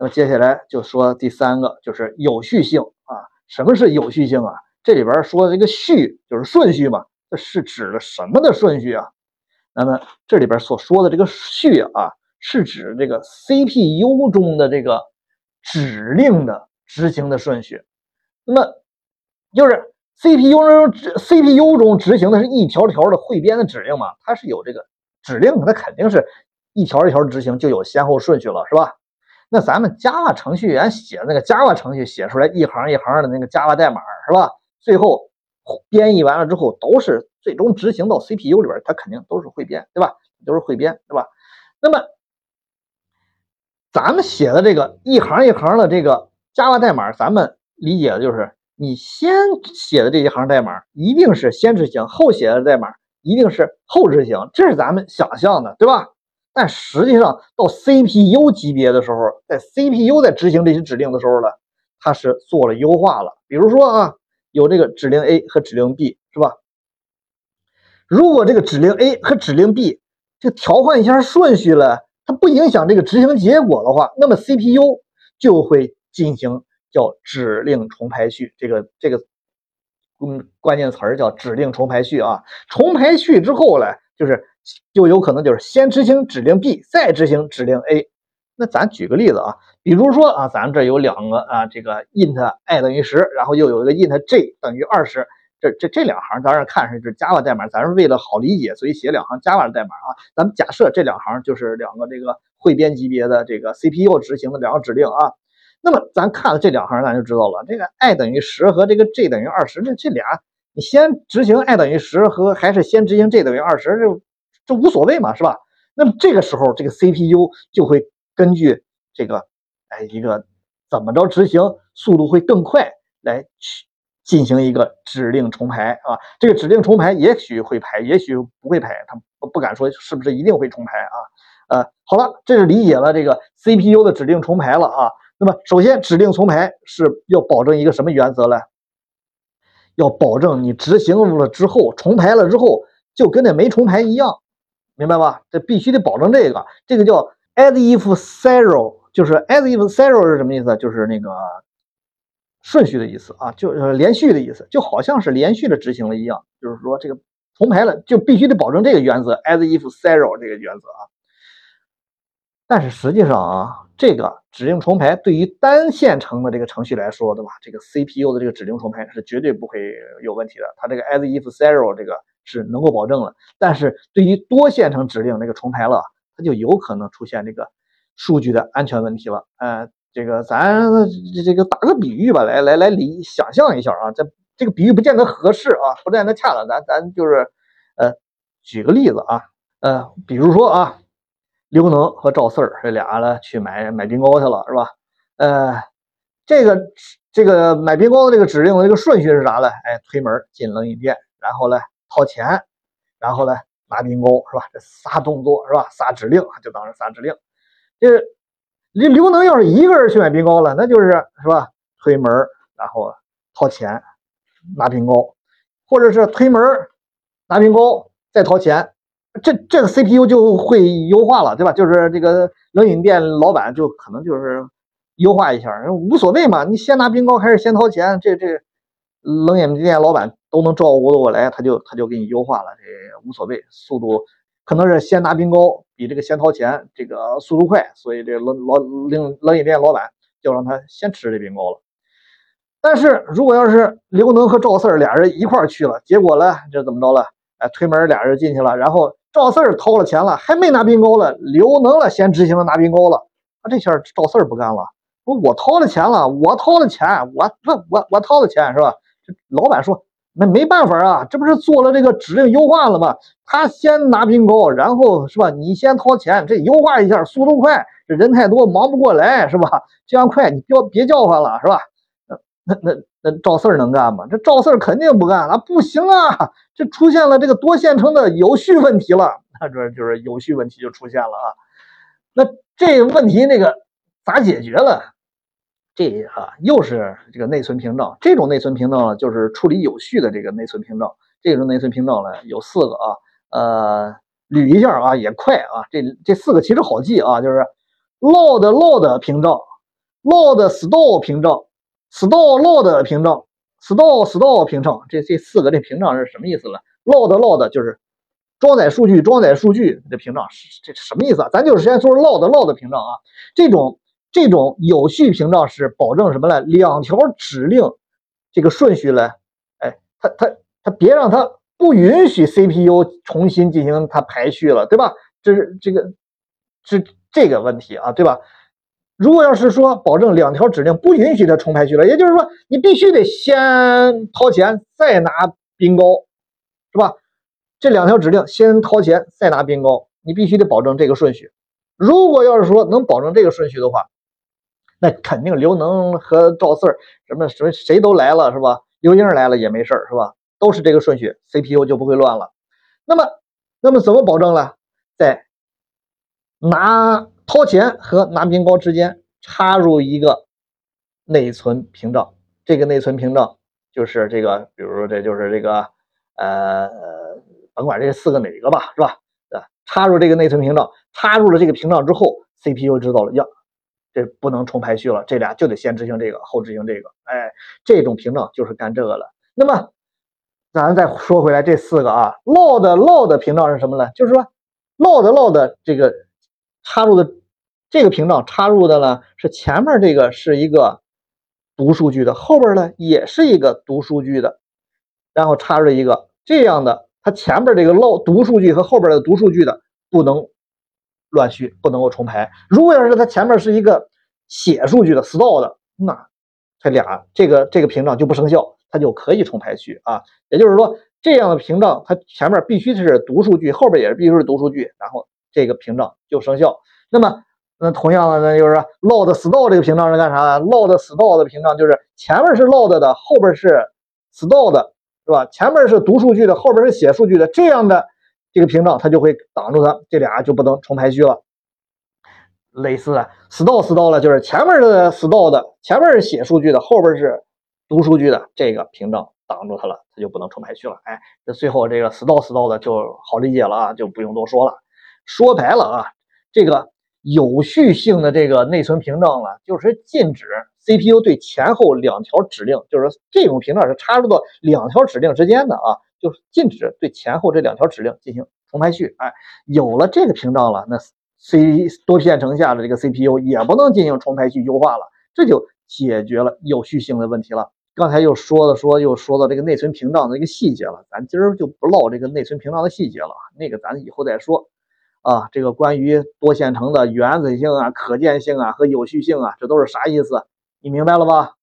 那么接下来就说第三个，就是有序性啊。什么是有序性啊？这里边说的这个序就是顺序嘛，这是指的什么的顺序啊？那么这里边所说的这个序啊，是指这个 CPU 中的这个指令的执行的顺序。那么就是 CPU 中 CPU 中执行的是一条条的汇编的指令嘛？它是有这个指令，它肯定是一条一条执行，就有先后顺序了，是吧？那咱们 Java 程序员写那个 Java 程序写出来一行一行的那个 Java 代码，是吧？最后编译完了之后，都是最终执行到 CPU 里边，它肯定都是汇编，对吧？都是汇编，对吧？那么咱们写的这个一行一行的这个 Java 代码，咱们理解的就是你先写的这一行代码一定是先执行，后写的代码一定是后执行，这是咱们想象的，对吧？但实际上到 CPU 级别的时候，在 CPU 在执行这些指令的时候呢，它是做了优化了，比如说啊。有这个指令 A 和指令 B 是吧？如果这个指令 A 和指令 B 就调换一下顺序了，它不影响这个执行结果的话，那么 CPU 就会进行叫指令重排序。这个这个嗯关键词儿叫指令重排序啊。重排序之后呢，就是就有可能就是先执行指令 B，再执行指令 A。那咱举个例子啊。比如说啊，咱这有两个啊，这个 int i 等于十，然后又有一个 int j 等于二十，这这这两行当然看上是 Java 代码，咱是为了好理解，所以写两行 Java 代码啊。咱们假设这两行就是两个这个汇编级别的这个 CPU 执行的两个指令啊。那么咱看了这两行，咱就知道了，这个 i 等于十和这个 j 等于二十，这这俩你先执行 i 等于十和还是先执行 j 等于二十，这这无所谓嘛，是吧？那么这个时候这个 CPU 就会根据这个。哎，一个怎么着执行速度会更快，来去进行一个指令重排啊？这个指令重排也许会排，也许不会排，他不敢说是不是一定会重排啊？呃，好了，这是理解了这个 CPU 的指令重排了啊。那么，首先指令重排是要保证一个什么原则呢？要保证你执行了之后重排了之后，就跟那没重排一样，明白吧？这必须得保证这个，这个叫 as if zero。就是 as if zero 是什么意思？就是那个顺序的意思啊，就是连续的意思，就好像是连续的执行了一样。就是说这个重排了，就必须得保证这个原则 as if zero 这个原则啊。但是实际上啊，这个指令重排对于单线程的这个程序来说，对吧？这个 CPU 的这个指令重排是绝对不会有问题的，它这个 as if zero 这个是能够保证了。但是对于多线程指令那个重排了，它就有可能出现这个。数据的安全问题了，呃，这个咱这这个打个比喻吧，来来来理想象一下啊，这这个比喻不见得合适啊，不见得恰当，咱咱就是呃举个例子啊，呃，比如说啊，刘能和赵四儿这俩呢去买买冰糕去了，是吧？呃，这个这个买冰糕的这个指令的这个顺序是啥呢？哎，推门进冷饮店，然后呢掏钱，然后呢拿冰糕，是吧？这仨动作是吧？仨指令就当是仨指令。这这刘能要是一个人去买冰糕了，那就是是吧？推门，然后掏钱拿冰糕，或者是推门拿冰糕再掏钱，这这个 CPU 就会优化了，对吧？就是这个冷饮店老板就可能就是优化一下，无所谓嘛，你先拿冰糕还是先掏钱，这这冷饮店老板都能照顾得过来，他就他就给你优化了，这无所谓，速度。可能是先拿冰糕比这个先掏钱这个速度快，所以这冷老冷冷饮店老板就让他先吃这冰糕了。但是如果要是刘能和赵四俩人一块去了，结果呢，这怎么着了？哎，推门俩人进去了，然后赵四掏了钱了，还没拿冰糕了，刘能了先执行了拿冰糕了。啊，这下赵四不干了，说我掏了钱了，我掏了钱，我我我掏了钱是吧？这老板说。那没办法啊，这不是做了这个指令优化了吗？他先拿冰钩，然后是吧？你先掏钱，这优化一下，速度快。这人太多，忙不过来，是吧？这样快，你别别叫唤了，是吧？那那那赵四儿能干吗？这赵四儿肯定不干啊！不行啊，这出现了这个多线程的有序问题了。那这就是有序问题就出现了啊。那这问题那个咋解决了？这啊，又是这个内存屏障。这种内存屏障呢，就是处理有序的这个内存屏障。这种内存屏障呢，有四个啊，呃，捋一下啊，也快啊。这这四个其实好记啊，就是 load load 屏障、load store 凭证，store load 屏障，store store 凭证，这这四个这屏障是什么意思呢？load load 就是装载数据，装载数据这屏障这什么意思啊？咱就是先说 load load 屏障啊，这种这种有序屏障是保证什么呢？两条指令这个顺序呢？哎，它它它别让它不允许 CPU 重新进行它排序了，对吧？这是这个是这个问题啊，对吧？如果要是说保证两条指令不允许它重排序了，也就是说你必须得先掏钱再拿冰糕，是吧？这两条指令先掏钱再拿冰糕，你必须得保证这个顺序。如果要是说能保证这个顺序的话，那肯定刘能和赵四儿什么什么谁都来了是吧？刘英来了也没事儿是吧？都是这个顺序，CPU 就不会乱了。那么那么怎么保证呢？在拿。掏钱和拿冰糕之间插入一个内存屏障，这个内存屏障就是这个，比如说这就是这个，呃，甭管这四个哪个吧，是吧？啊，插入这个内存屏障，插入了这个屏障之后，CPU 知道了，呀，这不能重排序了，这俩就得先执行这个，后执行这个，哎，这种屏障就是干这个了。那么，咱再说回来，这四个啊，load load 屏障是什么呢？就是说，load load 这个插入的。这个屏障插入的呢是前面这个是一个读数据的，后边呢也是一个读数据的，然后插入一个这样的，它前边这个漏读数据和后边的读数据的不能乱序，不能够重排。如果要是它前面是一个写数据的 store 的，那它俩这个这个屏障就不生效，它就可以重排序啊。也就是说，这样的屏障它前面必须是读数据，后边也是必须是读数据，然后这个屏障就生效。那么那同样的，那就是 load store 这个屏障是干啥？load store 的屏障就是前面是 load 的，后边是 store 的，是吧？前面是读数据的，后边是写数据的，这样的这个屏障它就会挡住它，这俩就不能重排序了。类似的 store store 了，就是前面是 store 的，前面是写数据的，后边是读数据的，这个屏障挡住它了，它就不能重排序了。哎，这最后这个 store store 的就好理解了啊，就不用多说了。说白了啊，这个。有序性的这个内存屏障了，就是禁止 CPU 对前后两条指令，就是这种屏障是插入到两条指令之间的啊，就是禁止对前后这两条指令进行重排序。哎，有了这个屏障了，那 C 多线程下的这个 CPU 也不能进行重排序优化了，这就解决了有序性的问题了。刚才又说了说，又说到这个内存屏障的一个细节了，咱今儿就不唠这个内存屏障的细节了，那个咱以后再说。啊，这个关于多线程的原子性啊、可见性啊和有序性啊，这都是啥意思？你明白了吧？